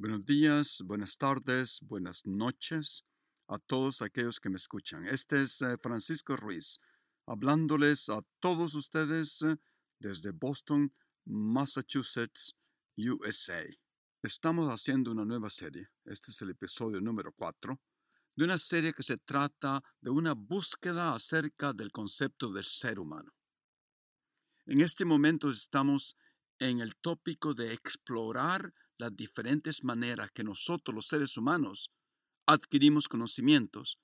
Buenos días, buenas tardes, buenas noches a todos aquellos que me escuchan. Este es eh, Francisco Ruiz, hablándoles a todos ustedes eh, desde Boston, Massachusetts, USA. Estamos haciendo una nueva serie, este es el episodio número 4, de una serie que se trata de una búsqueda acerca del concepto del ser humano. En este momento estamos en el tópico de explorar las diferentes maneras que nosotros los seres humanos adquirimos conocimientos.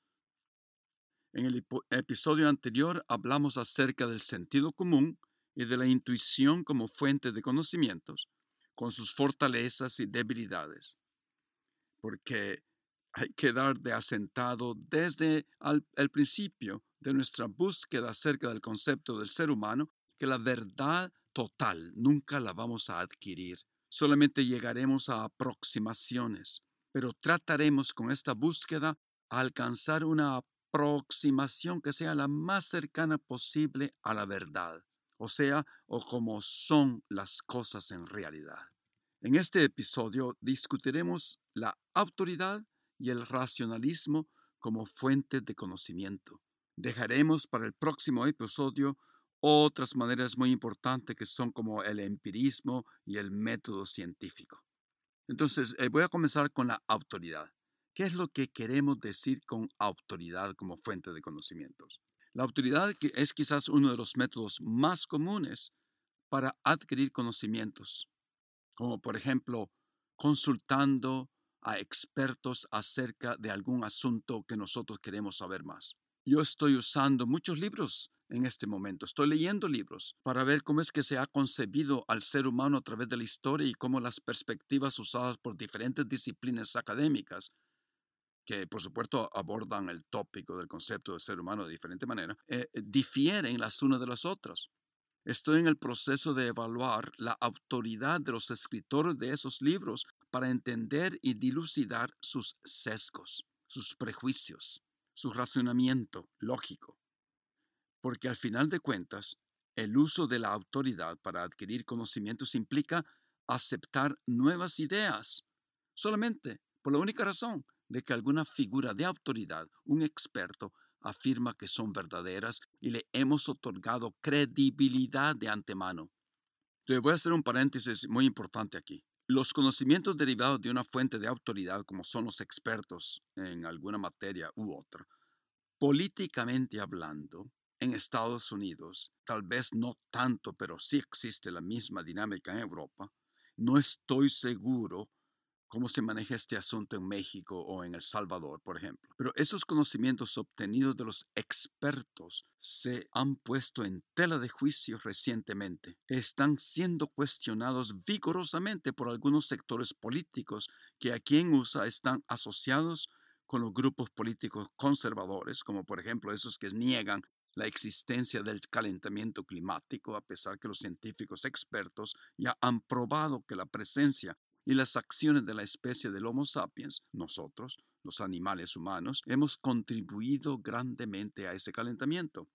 En el episodio anterior hablamos acerca del sentido común y de la intuición como fuente de conocimientos, con sus fortalezas y debilidades. Porque hay que dar de asentado desde el principio de nuestra búsqueda acerca del concepto del ser humano que la verdad total nunca la vamos a adquirir solamente llegaremos a aproximaciones, pero trataremos con esta búsqueda alcanzar una aproximación que sea la más cercana posible a la verdad, o sea, o como son las cosas en realidad. En este episodio discutiremos la autoridad y el racionalismo como fuente de conocimiento. Dejaremos para el próximo episodio otras maneras muy importantes que son como el empirismo y el método científico. Entonces, eh, voy a comenzar con la autoridad. ¿Qué es lo que queremos decir con autoridad como fuente de conocimientos? La autoridad es quizás uno de los métodos más comunes para adquirir conocimientos, como por ejemplo consultando a expertos acerca de algún asunto que nosotros queremos saber más. Yo estoy usando muchos libros en este momento. Estoy leyendo libros para ver cómo es que se ha concebido al ser humano a través de la historia y cómo las perspectivas usadas por diferentes disciplinas académicas, que por supuesto abordan el tópico del concepto de ser humano de diferente manera, eh, difieren las unas de las otras. Estoy en el proceso de evaluar la autoridad de los escritores de esos libros para entender y dilucidar sus sesgos, sus prejuicios, su razonamiento lógico porque al final de cuentas, el uso de la autoridad para adquirir conocimientos implica aceptar nuevas ideas, solamente por la única razón de que alguna figura de autoridad, un experto, afirma que son verdaderas y le hemos otorgado credibilidad de antemano. Te voy a hacer un paréntesis muy importante aquí. Los conocimientos derivados de una fuente de autoridad, como son los expertos en alguna materia u otra, políticamente hablando, en Estados Unidos, tal vez no tanto, pero sí existe la misma dinámica en Europa. No estoy seguro cómo se maneja este asunto en México o en El Salvador, por ejemplo. Pero esos conocimientos obtenidos de los expertos se han puesto en tela de juicio recientemente. Están siendo cuestionados vigorosamente por algunos sectores políticos que aquí en USA están asociados con los grupos políticos conservadores, como por ejemplo esos que niegan la existencia del calentamiento climático, a pesar que los científicos expertos ya han probado que la presencia y las acciones de la especie del Homo sapiens, nosotros, los animales humanos, hemos contribuido grandemente a ese calentamiento.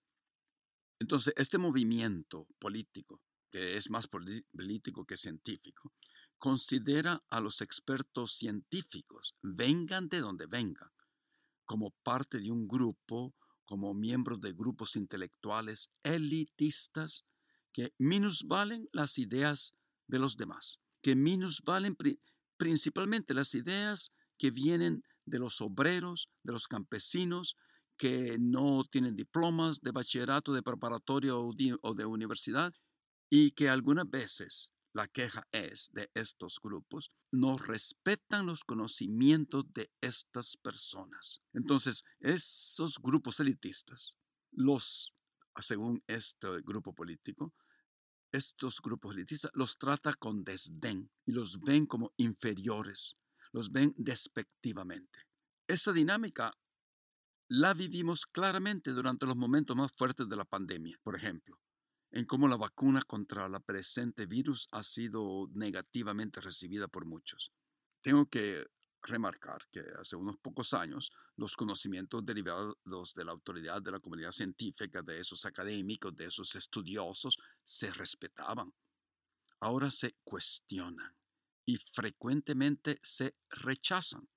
Entonces, este movimiento político, que es más político que científico, considera a los expertos científicos, vengan de donde vengan, como parte de un grupo como miembros de grupos intelectuales elitistas que minusvalen las ideas de los demás, que minusvalen principalmente las ideas que vienen de los obreros, de los campesinos, que no tienen diplomas de bachillerato, de preparatoria o de universidad, y que algunas veces la queja es de estos grupos, no respetan los conocimientos de estas personas. Entonces, esos grupos elitistas, los, según este grupo político, estos grupos elitistas los trata con desdén y los ven como inferiores, los ven despectivamente. Esa dinámica la vivimos claramente durante los momentos más fuertes de la pandemia, por ejemplo en cómo la vacuna contra la presente virus ha sido negativamente recibida por muchos. Tengo que remarcar que hace unos pocos años los conocimientos derivados de la autoridad de la comunidad científica, de esos académicos, de esos estudiosos, se respetaban. Ahora se cuestionan. y frecuentemente se rechazan.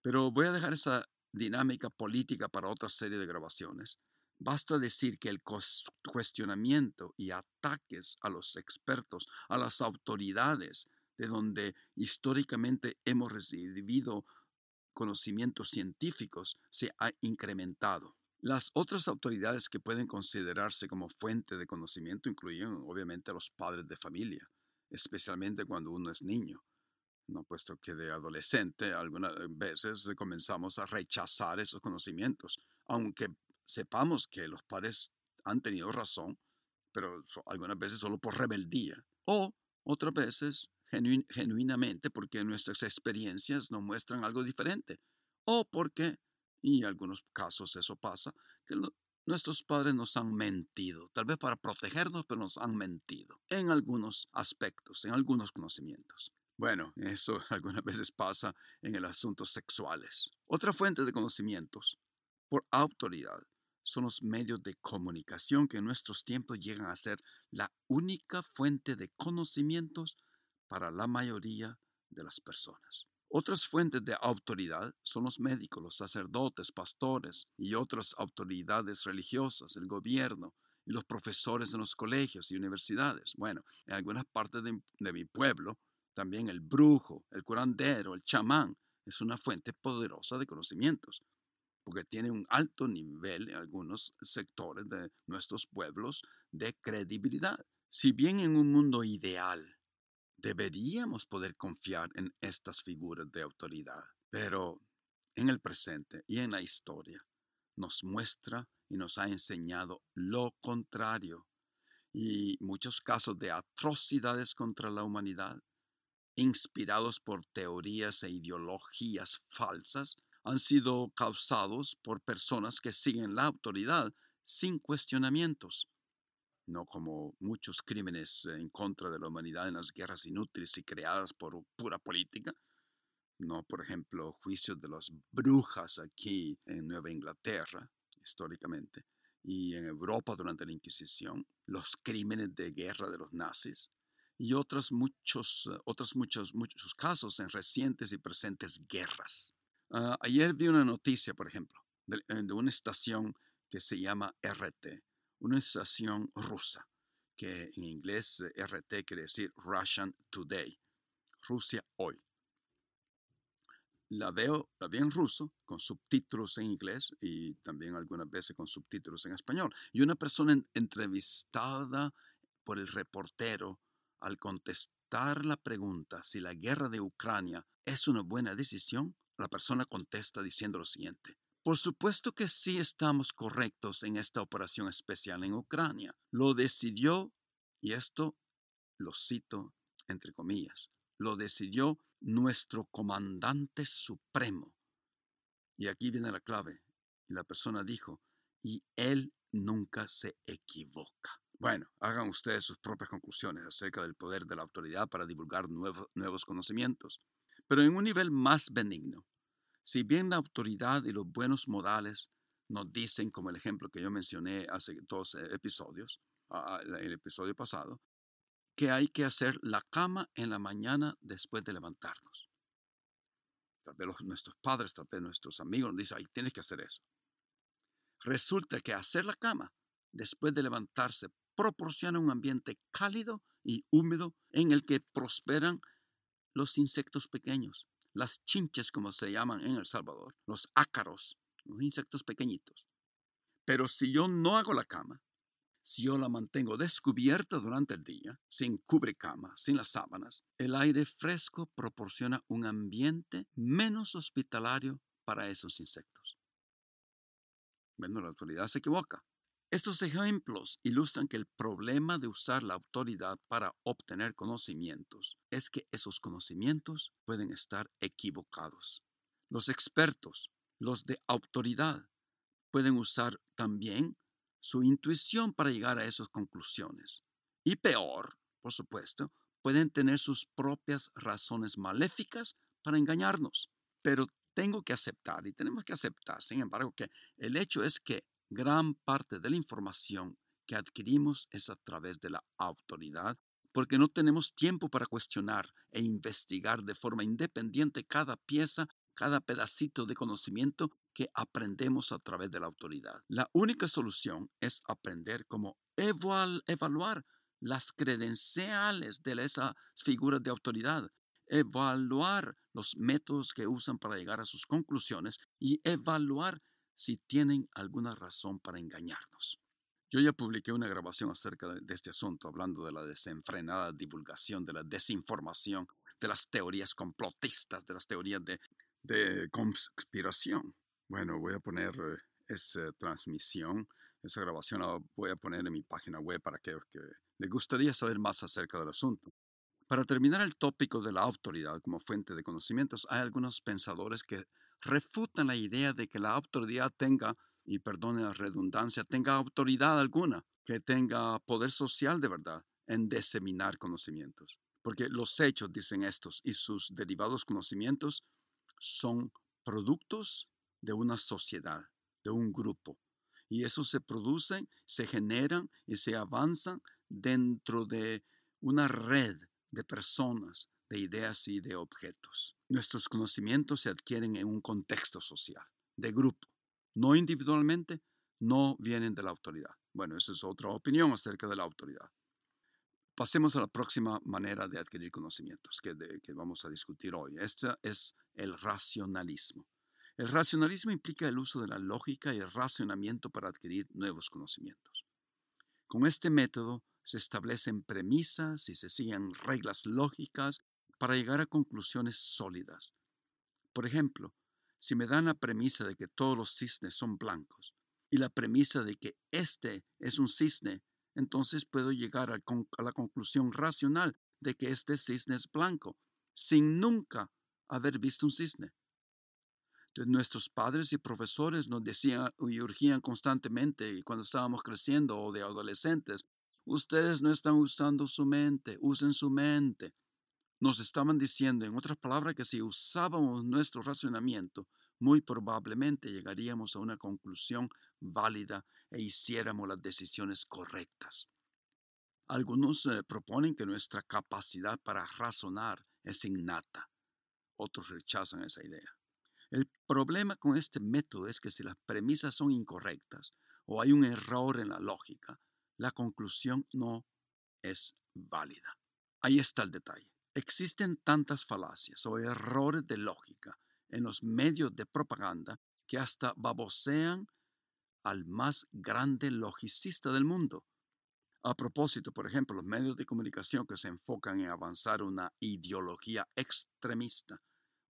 Pero voy a dejar esa dinámica política para otra serie de grabaciones. Basta decir que el cuestionamiento y ataques a los expertos, a las autoridades, de donde históricamente hemos recibido conocimientos científicos, se ha incrementado. Las otras autoridades que pueden considerarse como fuente de conocimiento incluyen obviamente a los padres de familia, especialmente cuando uno es niño, ¿no? puesto que de adolescente algunas veces comenzamos a rechazar esos conocimientos, aunque sepamos que los padres han tenido razón, pero algunas veces solo por rebeldía, o otras veces genuinamente porque nuestras experiencias nos muestran algo diferente, o porque y en algunos casos eso pasa, que nuestros padres nos han mentido, tal vez para protegernos, pero nos han mentido en algunos aspectos, en algunos conocimientos. Bueno, eso algunas veces pasa en el asuntos sexuales. Otra fuente de conocimientos por autoridad son los medios de comunicación que en nuestros tiempos llegan a ser la única fuente de conocimientos para la mayoría de las personas. Otras fuentes de autoridad son los médicos, los sacerdotes, pastores y otras autoridades religiosas, el gobierno y los profesores en los colegios y universidades. Bueno, en algunas partes de, mi pueblo, también el brujo, el curandero, el chamán es una fuente poderosa de conocimientos, porque tiene un alto nivel en algunos sectores de nuestros pueblos de credibilidad. Si bien en un mundo ideal deberíamos poder confiar en estas figuras de autoridad, pero en el presente y en la historia nos muestra y nos ha enseñado lo contrario. Y muchos casos de atrocidades contra la humanidad, inspirados por teorías e ideologías falsas, han sido causados por personas que siguen la autoridad sin cuestionamientos no como muchos crímenes en contra de la humanidad en las guerras inútiles y creadas por pura política. No, por ejemplo, juicios de las brujas aquí en Nueva Inglaterra, históricamente, y en Europa durante la Inquisición, los crímenes de guerra de los nazis y otros muchos, otros muchos, muchos casos en recientes y presentes guerras. Ah, ayer vi una noticia, por ejemplo, de, de una estación que se llama RT, una estación rusa, que en inglés eh, RT quiere decir Russian Today, Rusia hoy. La veo, la vi en ruso, con subtítulos en inglés y también algunas veces con subtítulos en español. Y una persona entrevistada por el reportero al contestar la pregunta si la guerra de Ucrania es una buena decisión, la persona contesta diciendo lo siguiente. Por supuesto que sí estamos correctos en esta operación especial en Ucrania. Lo decidió, y esto lo cito entre comillas, lo decidió nuestro comandante supremo. Y aquí viene la clave. La persona dijo, y él nunca se equivoca. Bueno, hagan ustedes sus propias conclusiones acerca del poder de la autoridad para divulgar nuevos conocimientos. Pero en un nivel más benigno, si bien la autoridad y los buenos modales nos dicen, como el ejemplo que yo mencioné hace dos eh, episodios, el episodio pasado, que hay que hacer la cama en la mañana después de levantarnos. Tal vez nuestros padres, tal vez nuestros amigos nos dicen, ay, tienes que hacer eso. Resulta que hacer la cama después de levantarse proporciona un ambiente cálido y húmedo en el que prosperan los insectos pequeños, las chinches como se llaman en El Salvador, los ácaros, los insectos pequeñitos. Pero si yo no hago la cama, si yo la mantengo descubierta durante el día, sin cubrecama, sin las sábanas, el aire fresco proporciona un ambiente menos hospitalario para esos insectos. Bueno, la autoridad se equivoca. Estos ejemplos ilustran que el problema de usar la autoridad para obtener conocimientos es que esos conocimientos pueden estar equivocados. Los expertos, los de autoridad, pueden usar también su intuición para llegar a esas conclusiones. Y peor, por supuesto, pueden tener sus propias razones maléficas para engañarnos. Pero tengo que aceptar, y tenemos que aceptar, sin embargo, que el hecho es que Gran parte de la información que adquirimos es a través de la autoridad porque no tenemos tiempo para cuestionar e investigar de forma independiente cada pieza, cada pedacito de conocimiento que aprendemos a través de la autoridad. La única solución es aprender cómo evaluar las credenciales de esas figuras de autoridad, evaluar los métodos que usan para llegar a sus conclusiones y evaluar si tienen alguna razón para engañarnos. Yo ya publiqué una grabación acerca de, este asunto, hablando de la desenfrenada divulgación, de la desinformación, de las teorías complotistas, de las teorías de, conspiración. Bueno, voy a poner eh, esa transmisión, esa grabación la voy a poner en mi página web para que, que les gustaría saber más acerca del asunto. Para terminar el tópico de la autoridad como fuente de conocimientos, hay algunos pensadores que refutan la idea de que la autoridad tenga y perdone la redundancia, tenga autoridad alguna, que tenga poder social de verdad en diseminar conocimientos. Porque los hechos, dicen estos, y sus derivados conocimientos son productos de una sociedad, de un grupo. Y eso se producen, se generan y se avanzan dentro de una red de personas, de ideas y de objetos. Nuestros conocimientos se adquieren en un contexto social, de grupo no individualmente, no vienen de la autoridad. Bueno, esa es otra opinión acerca de la autoridad. Pasemos a la próxima manera de adquirir conocimientos que, vamos a discutir hoy. Este es el racionalismo. El racionalismo implica el uso de la lógica y el racionamiento para adquirir nuevos conocimientos. Con este método se establecen premisas y se siguen reglas lógicas para llegar a conclusiones sólidas. Por ejemplo, si me dan la premisa de que todos los cisnes son blancos y la premisa de que este es un cisne, entonces puedo llegar a, la conclusión racional de que este cisne es blanco, sin nunca haber visto un cisne. nuestros padres y profesores nos decían y urgían constantemente cuando estábamos creciendo o de adolescentes, ustedes no están usando su mente, usen su mente nos estaban diciendo, en otras palabras, que si usábamos nuestro razonamiento, muy probablemente llegaríamos a una conclusión válida e hiciéramos las decisiones correctas. Algunos eh, proponen que nuestra capacidad para razonar es innata. Otros rechazan esa idea. El problema con este método es que si las premisas son incorrectas o hay un error en la lógica, la conclusión no es válida. Ahí está el detalle. Existen tantas falacias o errores de lógica en los medios de propaganda que hasta babosean al más grande logicista del mundo. A propósito, por ejemplo, los medios de comunicación que se enfocan en avanzar una ideología extremista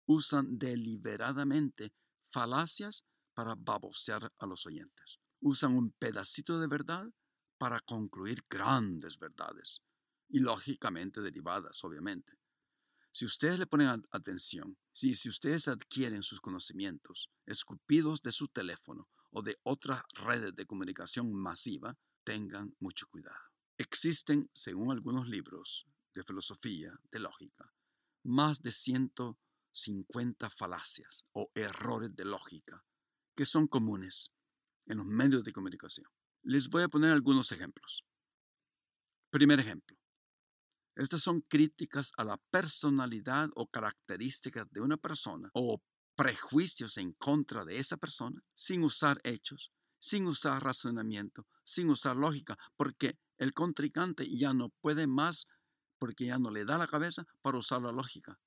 usan deliberadamente falacias para babosear a los oyentes. Usan un pedacito de verdad para concluir grandes verdades y lógicamente derivadas, obviamente. Si ustedes le ponen atención, si, si ustedes adquieren sus conocimientos escupidos de su teléfono o de otras redes de comunicación masiva, tengan mucho cuidado. Existen, según algunos libros de filosofía, de lógica, más de 150 falacias o errores de lógica que son comunes en los medios de comunicación. Les voy a poner algunos ejemplos. Primer ejemplo. Estas son críticas a la personalidad o características de una persona o prejuicios en contra de esa persona sin usar hechos, sin usar razonamiento, sin usar lógica, porque el contrincante ya no puede más, porque ya no le da la cabeza para usar la lógica.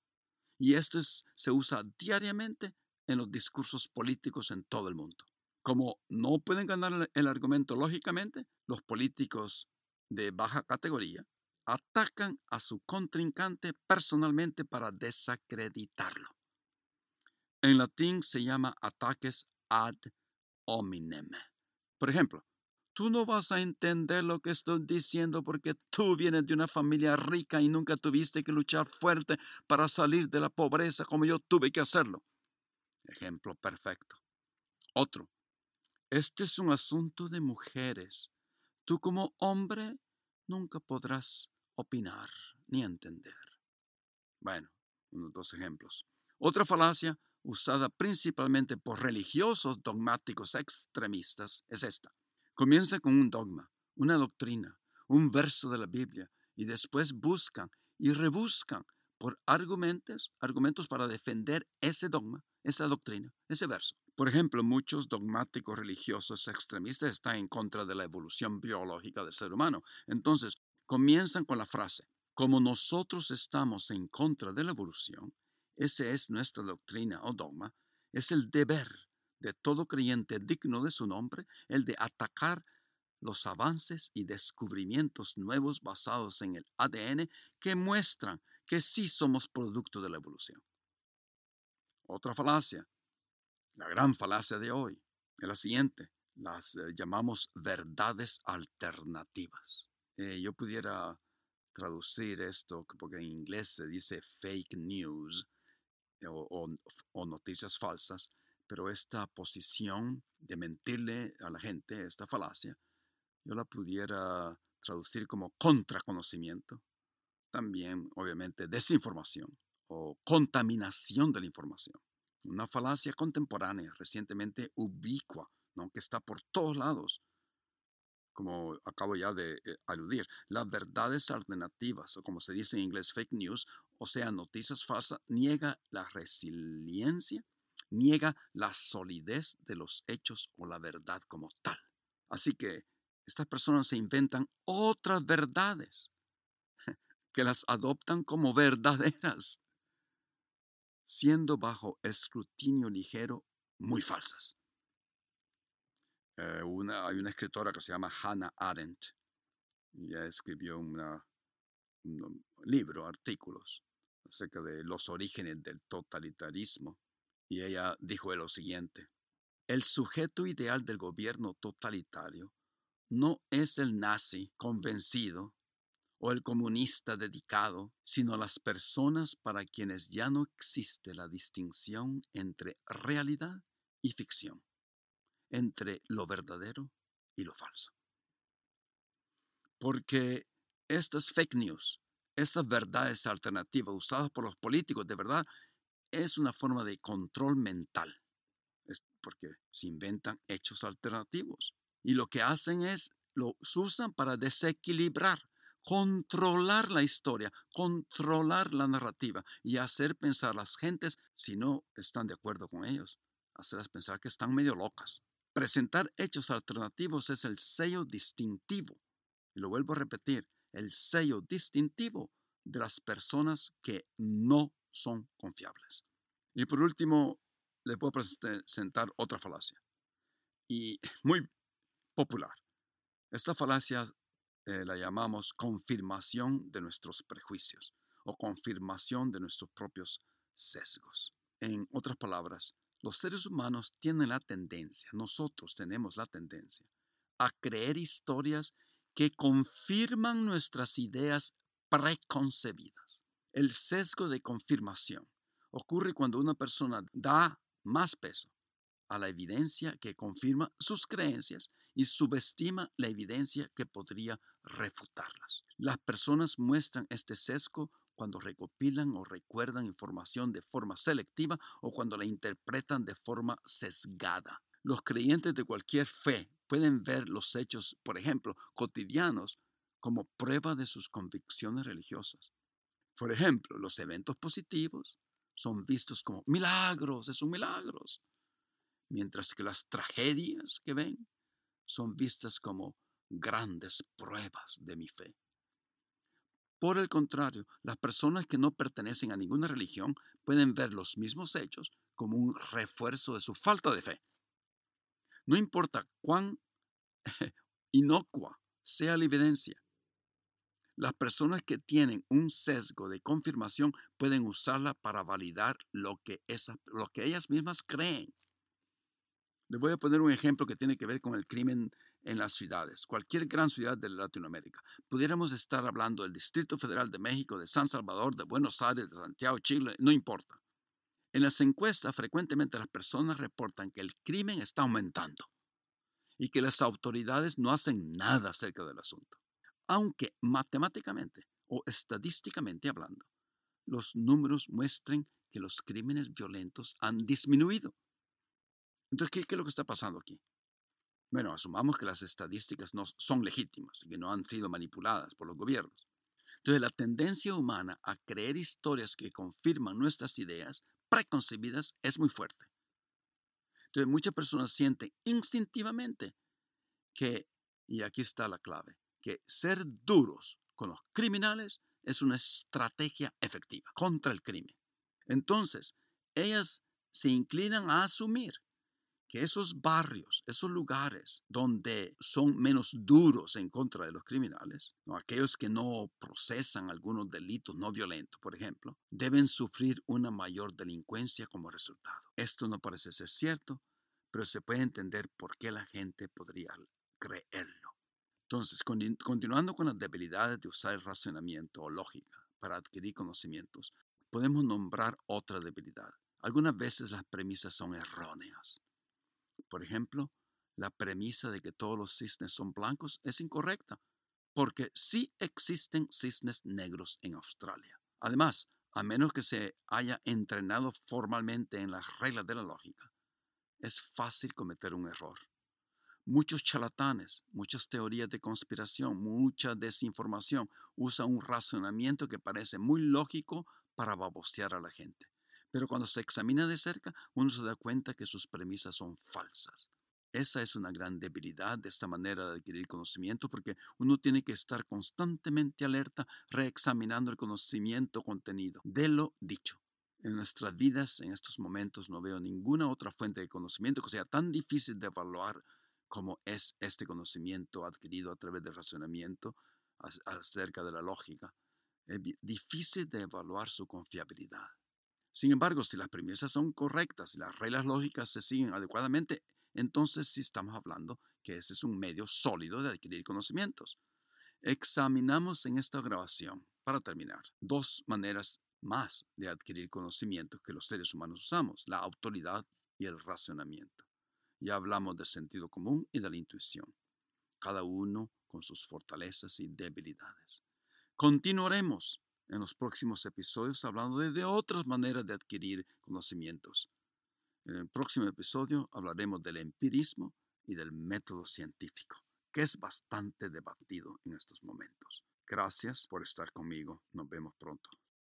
Y esto se usa diariamente en los discursos políticos en todo el mundo. Como no pueden ganar el argumento lógicamente, los políticos de baja categoría atacan a su contrincante personalmente para desacreditarlo. En latín se llama ataques ad hominem. Por ejemplo, tú no vas a entender lo que estoy diciendo porque tú vienes de una familia rica y nunca tuviste que luchar fuerte para salir de la pobreza como yo tuve que hacerlo. Ejemplo perfecto. Otro. Este es un asunto de mujeres. Tú como hombre nunca podrás opinar ni entender. Bueno, unos dos ejemplos. Otra falacia usada principalmente por religiosos dogmáticos extremistas es esta. Comienza con un dogma, una doctrina, un verso de la Biblia y después buscan y rebuscan por argumentos, argumentos para defender ese dogma, esa doctrina, ese verso. Por ejemplo, muchos dogmáticos religiosos extremistas están en contra de la evolución biológica del ser humano. Entonces, comienzan con la frase, como nosotros estamos en contra de la evolución, esa es nuestra doctrina o dogma, es el deber de todo creyente digno de su nombre el de atacar los avances y descubrimientos nuevos basados en el ADN que muestran que sí somos producto de la evolución. Otra falacia, la gran falacia de hoy, es la siguiente, las eh, llamamos verdades alternativas. Yo pudiera traducir esto porque en inglés se dice fake news eh, o noticias falsas, pero esta posición de mentirle a la gente, esta falacia, yo la pudiera traducir como contraconocimiento, también obviamente desinformación o contaminación de la información. Una falacia contemporánea, recientemente ubicua, ¿no? que está por todos lados, como acabo ya de eh, aludir. Las verdades alternativas, o como se dice en inglés, fake news, o sea, noticias falsas, niega la resiliencia, niega la solidez de los hechos o la verdad como tal. Así que estas personas se inventan otras verdades que las adoptan como verdaderas, siendo bajo escrutinio ligero muy falsas. Eh, una, hay una escritora que se llama Hannah Arendt. Ella escribió un libro, artículos acerca de los orígenes del totalitarismo. Y ella dijo lo siguiente, el sujeto ideal del gobierno totalitario no es el nazi convencido o el comunista dedicado, sino las personas para quienes ya no existe la distinción entre realidad y ficción, entre lo verdadero y lo falso. Porque estas fake news, esas verdades alternativas usadas por los políticos, de verdad, es una forma de control mental, es porque se inventan hechos alternativos y lo que hacen es, lo usan para desequilibrar, controlar la historia, controlar la narrativa y hacer pensar a las gentes, si no están de acuerdo con ellos, hacerlas pensar que están medio locas. Presentar hechos alternativos es el sello distintivo, y lo vuelvo a repetir, el sello distintivo de las personas que no son confiables. Y por último, le puedo presentar otra falacia. Y muy popular. Esta falacia eh, la llamamos confirmación de nuestros prejuicios o confirmación de nuestros propios sesgos. En otras palabras, los seres humanos tienen la tendencia, nosotros tenemos la tendencia, a creer historias que confirman nuestras ideas preconcebidas. El sesgo de confirmación ocurre cuando una persona da más peso a la evidencia que confirma sus creencias y subestima la evidencia que podría refutarlas. Las personas muestran este sesgo cuando recopilan o recuerdan información de forma selectiva o cuando la interpretan de forma sesgada. Los creyentes de cualquier fe pueden ver los hechos, por ejemplo, cotidianos, como prueba de sus convicciones religiosas. Por ejemplo, los eventos positivos son vistos como milagros, es un milagros mientras que las tragedias que ven son vistas como grandes pruebas de mi fe. Por el contrario, las personas que no pertenecen a ninguna religión pueden ver los mismos hechos como un refuerzo de su falta de fe. No importa cuán inocua sea la evidencia, las personas que tienen un sesgo de confirmación pueden usarla para validar lo que, lo que ellas mismas creen. Les voy a poner un ejemplo que tiene que ver con el crimen en las ciudades, cualquier gran ciudad de Latinoamérica. Pudiéramos estar hablando del Distrito Federal de México, de San Salvador, de Buenos Aires, de Santiago, Chile, no importa. En las encuestas frecuentemente las personas reportan que el crimen está aumentando y que las autoridades no hacen nada acerca del asunto. Aunque matemáticamente o estadísticamente hablando, los números muestren que los crímenes violentos han disminuido entonces, ¿qué, es lo que está pasando aquí? Bueno, asumamos que las estadísticas no son legítimas, que no han sido manipuladas por los gobiernos. Entonces la tendencia humana a creer historias que confirman nuestras ideas preconcebidas es muy fuerte. Entonces muchas personas sienten instintivamente que, y aquí está la clave, que ser duros con los criminales es una estrategia efectiva contra el crimen. Entonces, ellas se inclinan a asumir que esos barrios, esos lugares donde son menos duros en contra de los criminales, aquellos que no procesan algunos delitos no violentos, por ejemplo, deben sufrir una mayor delincuencia como resultado. Esto no parece ser cierto, pero se puede entender por qué la gente podría creerlo. Entonces, continuando con las debilidades de usar el razonamiento o lógica para adquirir conocimientos, podemos nombrar otra debilidad. Algunas veces las premisas son erróneas. Por ejemplo, la premisa de que todos los cisnes son blancos es incorrecta, porque sí existen cisnes negros en Australia. Además, a menos que se haya entrenado formalmente en las reglas de la lógica, es fácil cometer un error. Muchos charlatanes, muchas teorías de conspiración, mucha desinformación usan un razonamiento que parece muy lógico para babosear a la gente. Pero cuando se examina de cerca, uno se da cuenta que sus premisas son falsas. Esa es una gran debilidad de esta manera de adquirir conocimiento porque uno tiene que estar constantemente alerta, reexaminando el conocimiento contenido de lo dicho. En nuestras vidas, en estos momentos, no veo ninguna otra fuente de conocimiento que sea tan difícil de evaluar como es este conocimiento adquirido a través del razonamiento acerca de la lógica. Es difícil de evaluar su confiabilidad. Sin embargo, si las premisas son correctas y las reglas lógicas se siguen adecuadamente, entonces sí estamos hablando que ese es un medio sólido de adquirir conocimientos. Examinamos en esta grabación, para terminar, dos maneras más de adquirir conocimientos que los seres humanos usamos, la autoridad y el razonamiento. Ya hablamos del sentido común y de la intuición, cada uno con sus fortalezas y debilidades. Continuaremos en los próximos episodios hablando de, otras maneras de adquirir conocimientos. En el próximo episodio hablaremos del empirismo y del método científico, que es bastante debatido en estos momentos. Gracias por estar conmigo. Nos vemos pronto.